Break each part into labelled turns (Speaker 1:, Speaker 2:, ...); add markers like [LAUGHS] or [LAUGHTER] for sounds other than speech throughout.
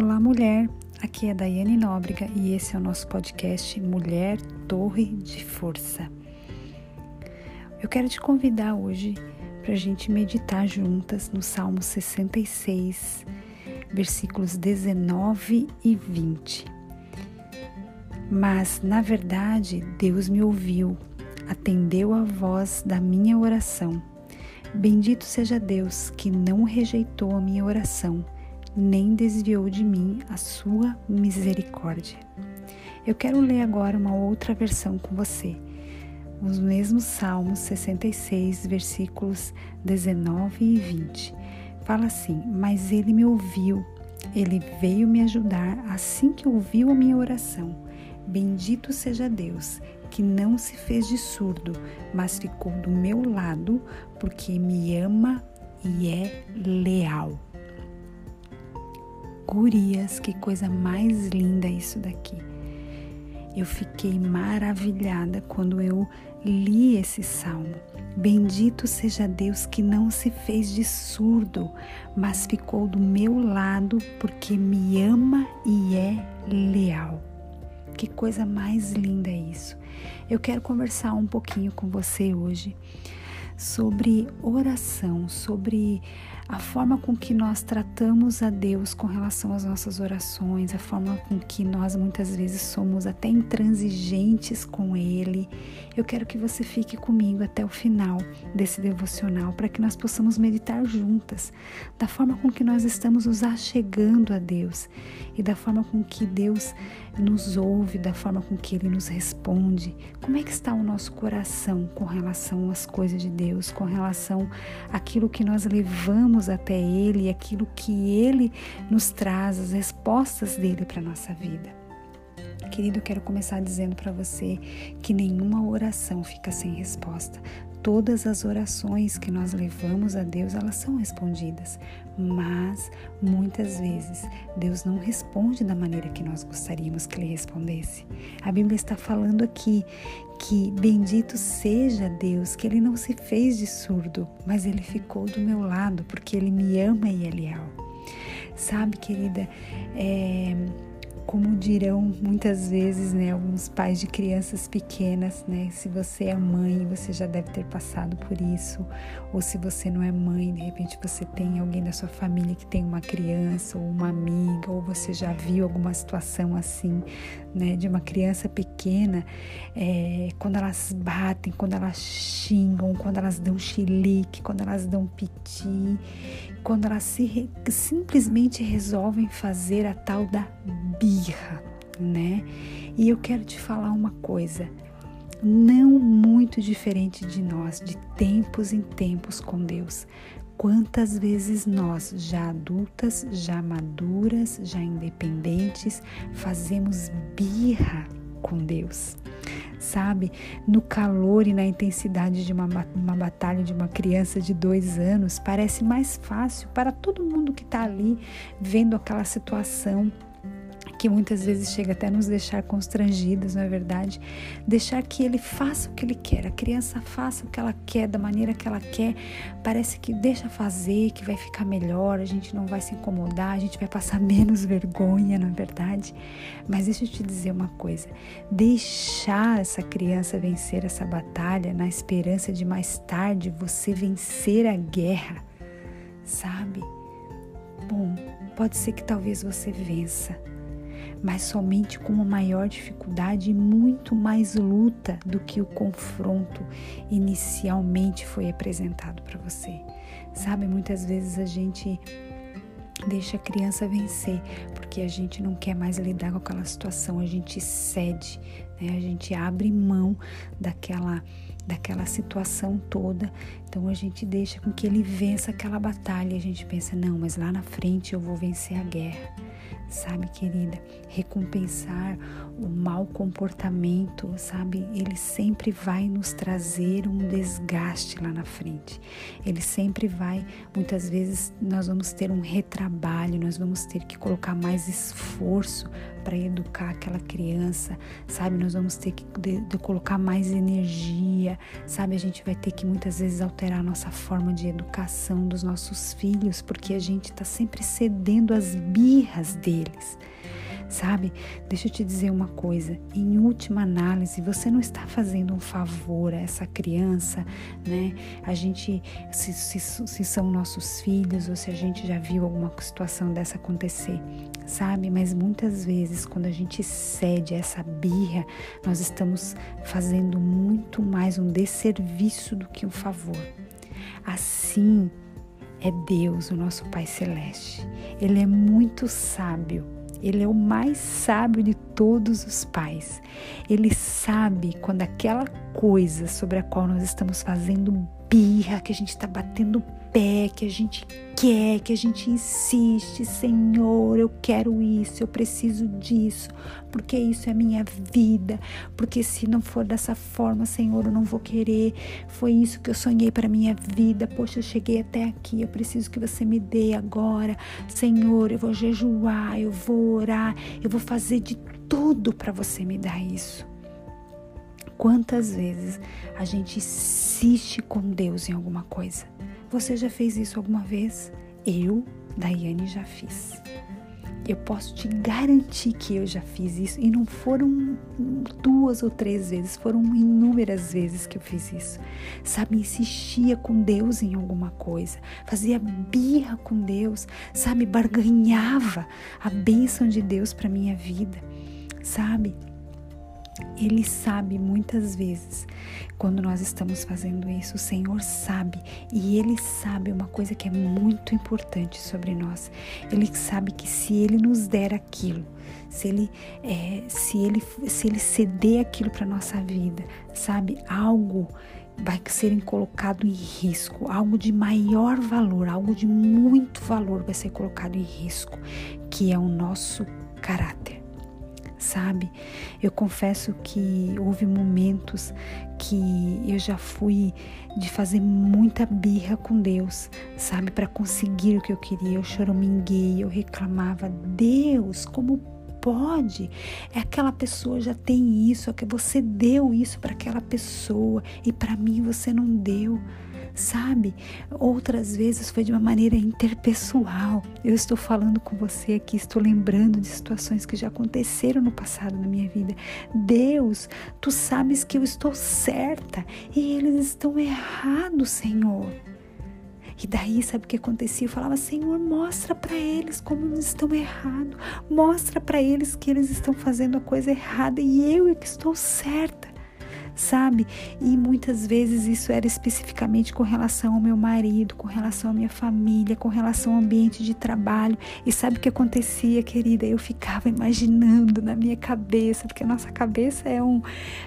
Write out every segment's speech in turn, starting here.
Speaker 1: Olá, mulher. Aqui é Daiane Nóbrega e esse é o nosso podcast Mulher Torre de Força. Eu quero te convidar hoje para a gente meditar juntas no Salmo 66, versículos 19 e 20. Mas, na verdade, Deus me ouviu, atendeu a voz da minha oração. Bendito seja Deus que não rejeitou a minha oração nem desviou de mim a sua misericórdia. Eu quero ler agora uma outra versão com você. Os mesmos Salmos 66, versículos 19 e 20. Fala assim: Mas ele me ouviu, ele veio me ajudar assim que ouviu a minha oração. Bendito seja Deus, que não se fez de surdo, mas ficou do meu lado, porque me ama e é leal. Gurias, que coisa mais linda isso daqui. Eu fiquei maravilhada quando eu li esse salmo. Bendito seja Deus que não se fez de surdo, mas ficou do meu lado porque me ama e é leal. Que coisa mais linda isso. Eu quero conversar um pouquinho com você hoje sobre oração, sobre a forma com que nós tratamos a Deus com relação às nossas orações, a forma com que nós muitas vezes somos até intransigentes com Ele. Eu quero que você fique comigo até o final desse devocional para que nós possamos meditar juntas da forma com que nós estamos nos achegando a Deus e da forma com que Deus nos ouve, da forma com que Ele nos responde. Como é que está o nosso coração com relação às coisas de Deus, com relação àquilo que nós levamos vamos até Ele e aquilo que Ele nos traz, as respostas dele para a nossa vida. Querido, eu quero começar dizendo para você que nenhuma oração fica sem resposta. Todas as orações que nós levamos a Deus, elas são respondidas, mas muitas vezes Deus não responde da maneira que nós gostaríamos que Ele respondesse. A Bíblia está falando aqui que bendito seja Deus, que Ele não se fez de surdo, mas Ele ficou do meu lado, porque Ele me ama e é leal. Sabe, querida, é como dirão muitas vezes, né, alguns pais de crianças pequenas, né, se você é mãe, você já deve ter passado por isso, ou se você não é mãe, de repente você tem alguém da sua família que tem uma criança ou uma amiga, ou você já viu alguma situação assim, né, de uma criança pequena, é, quando elas batem, quando elas xingam, quando elas dão chilique, quando elas dão piti, quando elas se, simplesmente resolvem fazer a tal da birra, né? E eu quero te falar uma coisa, não muito diferente de nós, de tempos em tempos com Deus. Quantas vezes nós, já adultas, já maduras, já independentes, fazemos birra com Deus? sabe? No calor e na intensidade de uma, uma batalha de uma criança de dois anos, parece mais fácil para todo mundo que está ali vendo aquela situação que muitas vezes chega até nos deixar constrangidas, não é verdade? Deixar que ele faça o que ele quer, a criança faça o que ela quer, da maneira que ela quer, parece que deixa fazer, que vai ficar melhor, a gente não vai se incomodar, a gente vai passar [LAUGHS] menos vergonha, não é verdade? Mas deixa eu te dizer uma coisa: deixar essa criança vencer essa batalha na esperança de mais tarde você vencer a guerra, sabe? Bom, pode ser que talvez você vença, mas somente com uma maior dificuldade e muito mais luta do que o confronto inicialmente foi apresentado para você. Sabe, muitas vezes a gente deixa a criança vencer, porque a gente não quer mais lidar com aquela situação, a gente cede, né? a gente abre mão daquela daquela situação toda. Então a gente deixa com que ele vença aquela batalha. A gente pensa, não, mas lá na frente eu vou vencer a guerra. Sabe, querida, recompensar o mau comportamento, sabe? Ele sempre vai nos trazer um desgaste lá na frente. Ele sempre vai, muitas vezes nós vamos ter um retrabalho, nós vamos ter que colocar mais esforço para educar aquela criança, sabe? Nós vamos ter que de, de colocar mais energia, sabe? A gente vai ter que muitas vezes alterar a nossa forma de educação dos nossos filhos, porque a gente está sempre cedendo às birras deles sabe? Deixa eu te dizer uma coisa: em última análise, você não está fazendo um favor a essa criança, né? A gente, se, se, se são nossos filhos ou se a gente já viu alguma situação dessa acontecer, sabe? Mas muitas vezes, quando a gente cede a essa birra, nós estamos fazendo muito mais um desserviço do que um favor. Assim, é Deus, o nosso Pai Celeste. Ele é muito sábio ele é o mais sábio de todos os pais. Ele sabe quando aquela coisa sobre a qual nós estamos fazendo birra, que a gente está batendo pé, que a gente quer, que a gente insiste, Senhor, eu quero isso, eu preciso disso, porque isso é minha vida, porque se não for dessa forma, Senhor, eu não vou querer. Foi isso que eu sonhei para minha vida. Poxa, eu cheguei até aqui, eu preciso que você me dê agora. Senhor, eu vou jejuar, eu vou orar, eu vou fazer de tudo para você me dar isso. Quantas vezes a gente insiste com Deus em alguma coisa? Você já fez isso alguma vez? Eu, Daiane, já fiz. Eu posso te garantir que eu já fiz isso e não foram duas ou três vezes, foram inúmeras vezes que eu fiz isso. Sabe, insistia com Deus em alguma coisa, fazia birra com Deus, sabe, barganhava a bênção de Deus para minha vida, sabe? Ele sabe muitas vezes quando nós estamos fazendo isso, o Senhor sabe e Ele sabe uma coisa que é muito importante sobre nós. Ele sabe que se Ele nos der aquilo, se Ele, é, se ele, se ele ceder aquilo para nossa vida, sabe, algo vai ser colocado em risco, algo de maior valor, algo de muito valor vai ser colocado em risco, que é o nosso caráter sabe? Eu confesso que houve momentos que eu já fui de fazer muita birra com Deus, sabe? Para conseguir o que eu queria. Eu chorominguei, eu reclamava: Deus, como pode? É aquela pessoa já tem isso, é que você deu isso para aquela pessoa e para mim você não deu sabe? Outras vezes foi de uma maneira interpessoal. Eu estou falando com você aqui, estou lembrando de situações que já aconteceram no passado na minha vida. Deus, tu sabes que eu estou certa e eles estão errados, Senhor. E daí, sabe o que acontecia? Eu falava, Senhor, mostra para eles como eles estão errados. Mostra para eles que eles estão fazendo a coisa errada e eu é que estou certa sabe? E muitas vezes isso era especificamente com relação ao meu marido, com relação à minha família, com relação ao ambiente de trabalho. E sabe o que acontecia, querida? Eu ficava imaginando na minha cabeça, porque a nossa cabeça é, um,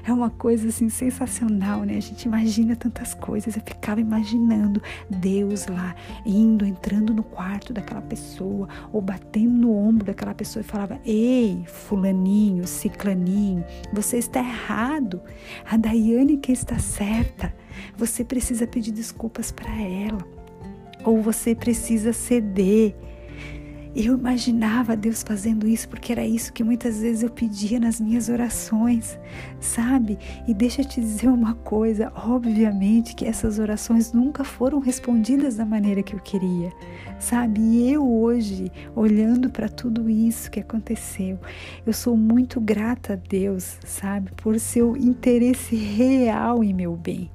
Speaker 1: é uma coisa assim sensacional, né? A gente imagina tantas coisas. Eu ficava imaginando Deus lá, indo, entrando no quarto daquela pessoa, ou batendo no ombro daquela pessoa e falava: Ei, Fulaninho, Ciclaninho, você está errado. A Daiane que está certa. Você precisa pedir desculpas para ela. Ou você precisa ceder. Eu imaginava Deus fazendo isso porque era isso que muitas vezes eu pedia nas minhas orações, sabe? E deixa eu te dizer uma coisa: obviamente que essas orações nunca foram respondidas da maneira que eu queria, sabe? E eu hoje, olhando para tudo isso que aconteceu, eu sou muito grata a Deus, sabe? Por seu interesse real em meu bem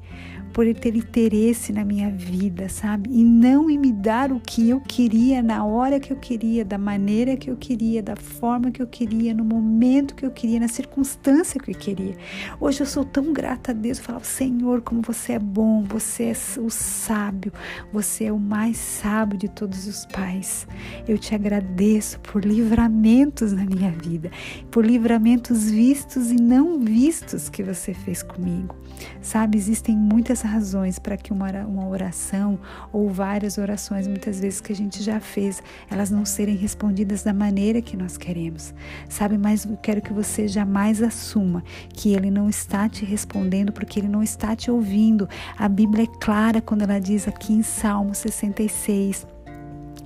Speaker 1: por ele ter interesse na minha vida, sabe? E não em me dar o que eu queria, na hora que eu queria, da maneira que eu queria, da forma que eu queria, no momento que eu queria, na circunstância que eu queria. Hoje eu sou tão grata a Deus, eu falo, Senhor, como você é bom, você é o sábio, você é o mais sábio de todos os pais. Eu te agradeço por livramentos na minha vida, por livramentos vistos e não vistos que você fez comigo. Sabe, existem muitas razões para que uma, oração ou várias orações, muitas vezes que a gente já fez, elas não serem respondidas da maneira que nós queremos. Sabe, mas eu quero que você jamais assuma que ele não está te respondendo porque ele não está te ouvindo. A Bíblia é clara quando ela diz aqui em Salmo 66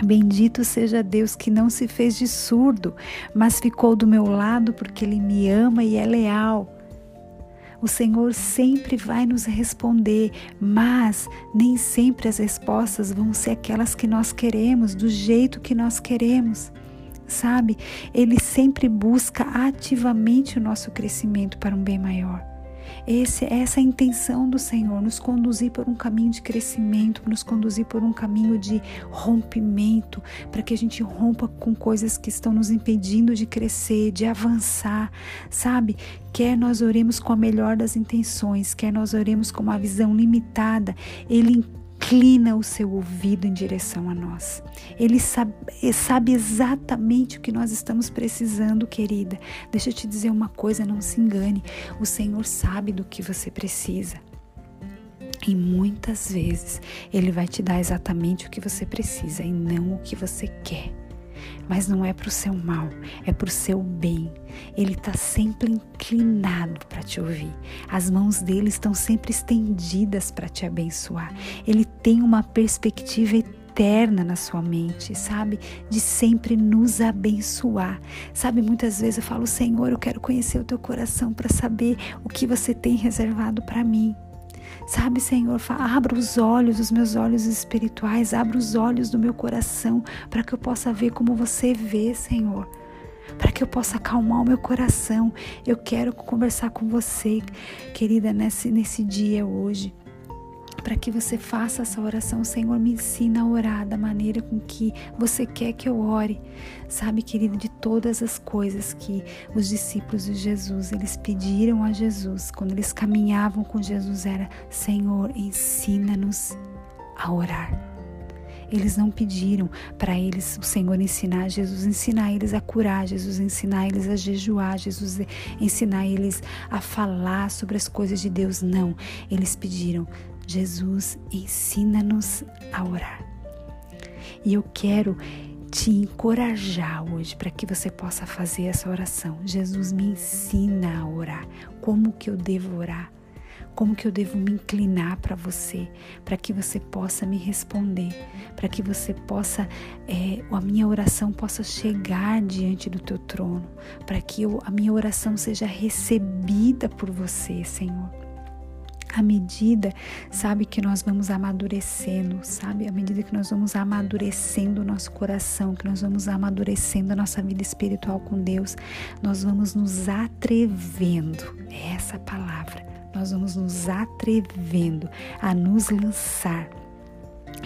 Speaker 1: Bendito seja Deus que não se fez de surdo, mas ficou do meu lado porque Ele me ama e é leal. O Senhor sempre vai nos responder, mas nem sempre as respostas vão ser aquelas que nós queremos, do jeito que nós queremos. Sabe? Ele sempre busca ativamente o nosso crescimento para um bem maior. Esse, essa é intenção do Senhor, nos conduzir por um caminho de crescimento, nos conduzir por um caminho de rompimento, para que a gente rompa com coisas que estão nos impedindo de crescer, de avançar, sabe? Quer nós oremos com a melhor das intenções, quer nós oremos com uma visão limitada, Ele inclina o seu ouvido em direção a nós. Ele sabe, sabe, exatamente o que nós estamos precisando, querida. Deixa eu te dizer uma coisa, não se engane. O Senhor sabe do que você precisa. E muitas vezes Ele vai te dar exatamente o que você precisa e não o que você quer mas não é para o seu mal, é para o seu bem. Ele está sempre inclinado para te ouvir. As mãos dele estão sempre estendidas para te abençoar. Ele tem uma perspectiva eterna na sua mente, sabe? De sempre nos abençoar. Sabe, muitas vezes eu falo, Senhor, eu quero conhecer o teu coração para saber o que você tem reservado para mim. Sabe, Senhor, abra os olhos, os meus olhos espirituais, abra os olhos do meu coração para que eu possa ver como você vê, Senhor. Para que eu possa acalmar o meu coração. Eu quero conversar com você, querida, nesse, nesse dia hoje para que você faça essa oração. Senhor, me ensina a orar da maneira com que você quer que eu ore. Sabe, querido, de todas as coisas que os discípulos de Jesus, eles pediram a Jesus, quando eles caminhavam com Jesus, era: Senhor, ensina-nos a orar. Eles não pediram para eles o Senhor ensinar, Jesus ensinar eles a curar, Jesus ensinar eles a jejuar, Jesus ensinar eles a falar sobre as coisas de Deus. Não, eles pediram: Jesus, ensina-nos a orar. E eu quero te encorajar hoje para que você possa fazer essa oração. Jesus me ensina a orar. Como que eu devo orar? Como que eu devo me inclinar para você, para que você possa me responder, para que você possa, é, a minha oração possa chegar diante do teu trono, para que eu, a minha oração seja recebida por você, Senhor? À medida, sabe, que nós vamos amadurecendo, sabe, à medida que nós vamos amadurecendo o nosso coração, que nós vamos amadurecendo a nossa vida espiritual com Deus, nós vamos nos atrevendo, é essa palavra, nós vamos nos atrevendo a nos lançar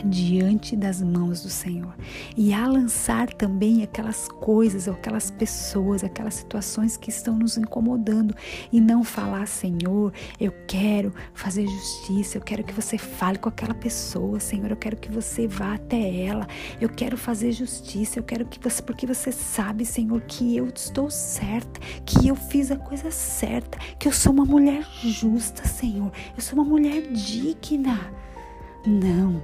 Speaker 1: diante das mãos do Senhor. E a lançar também aquelas coisas, ou aquelas pessoas, aquelas situações que estão nos incomodando. E não falar, Senhor, eu quero fazer justiça, eu quero que você fale com aquela pessoa, Senhor, eu quero que você vá até ela, eu quero fazer justiça, eu quero que você, porque você sabe, Senhor, que eu estou certa, que eu fiz a coisa certa, que eu sou uma mulher justa, Senhor, eu sou uma mulher digna. Não,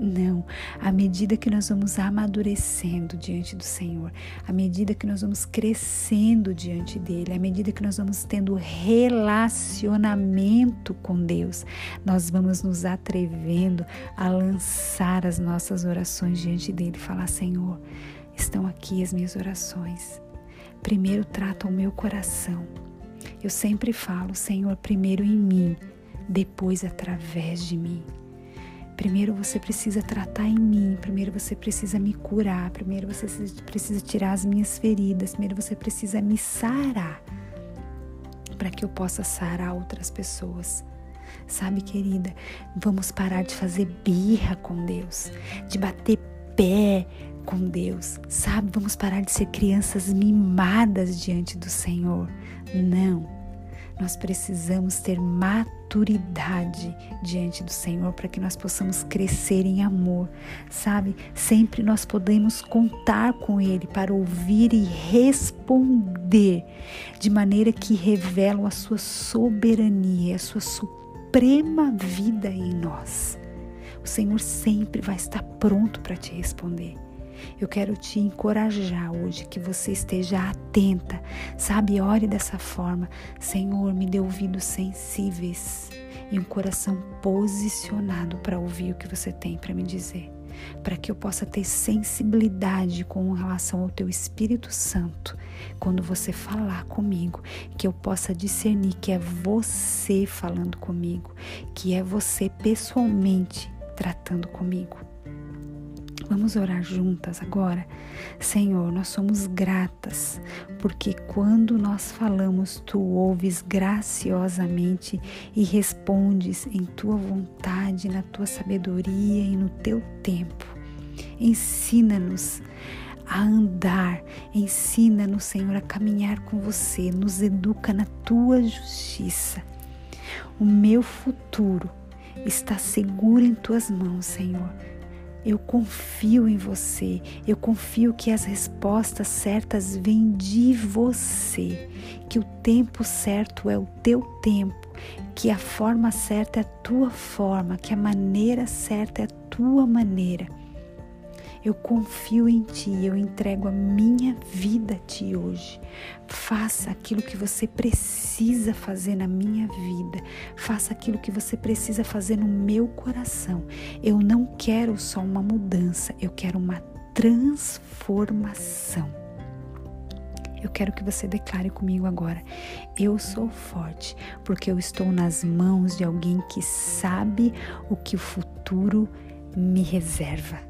Speaker 1: não, à medida que nós vamos amadurecendo diante do Senhor, à medida que nós vamos crescendo diante dele, à medida que nós vamos tendo relacionamento com Deus, nós vamos nos atrevendo a lançar as nossas orações diante dele e falar: Senhor, estão aqui as minhas orações. Primeiro trata o meu coração. Eu sempre falo, Senhor, primeiro em mim, depois através de mim. Primeiro você precisa tratar em mim, primeiro você precisa me curar, primeiro você precisa tirar as minhas feridas, primeiro você precisa me sarar para que eu possa sarar outras pessoas. Sabe, querida, vamos parar de fazer birra com Deus, de bater pé com Deus, sabe? Vamos parar de ser crianças mimadas diante do Senhor. Não. Nós precisamos ter maturidade diante do Senhor para que nós possamos crescer em amor, sabe? Sempre nós podemos contar com Ele para ouvir e responder de maneira que revelam a sua soberania, a sua suprema vida em nós. O Senhor sempre vai estar pronto para te responder. Eu quero te encorajar hoje que você esteja atenta, sabe? Ore dessa forma. Senhor, me dê ouvidos sensíveis e um coração posicionado para ouvir o que você tem para me dizer. para que eu possa ter sensibilidade com relação ao teu Espírito Santo quando você falar comigo, que eu possa discernir que é você falando comigo, que é você pessoalmente tratando comigo. Vamos orar juntas agora? Senhor, nós somos gratas, porque quando nós falamos, tu ouves graciosamente e respondes em tua vontade, na tua sabedoria e no teu tempo. Ensina-nos a andar, ensina-nos, Senhor, a caminhar com você, nos educa na tua justiça. O meu futuro está seguro em tuas mãos, Senhor. Eu confio em você, eu confio que as respostas certas vêm de você, que o tempo certo é o teu tempo, que a forma certa é a tua forma, que a maneira certa é a tua maneira. Eu confio em Ti, eu entrego a minha vida a Ti hoje. Faça aquilo que você precisa fazer na minha vida. Faça aquilo que você precisa fazer no meu coração. Eu não quero só uma mudança, eu quero uma transformação. Eu quero que você declare comigo agora: eu sou forte, porque eu estou nas mãos de alguém que sabe o que o futuro me reserva.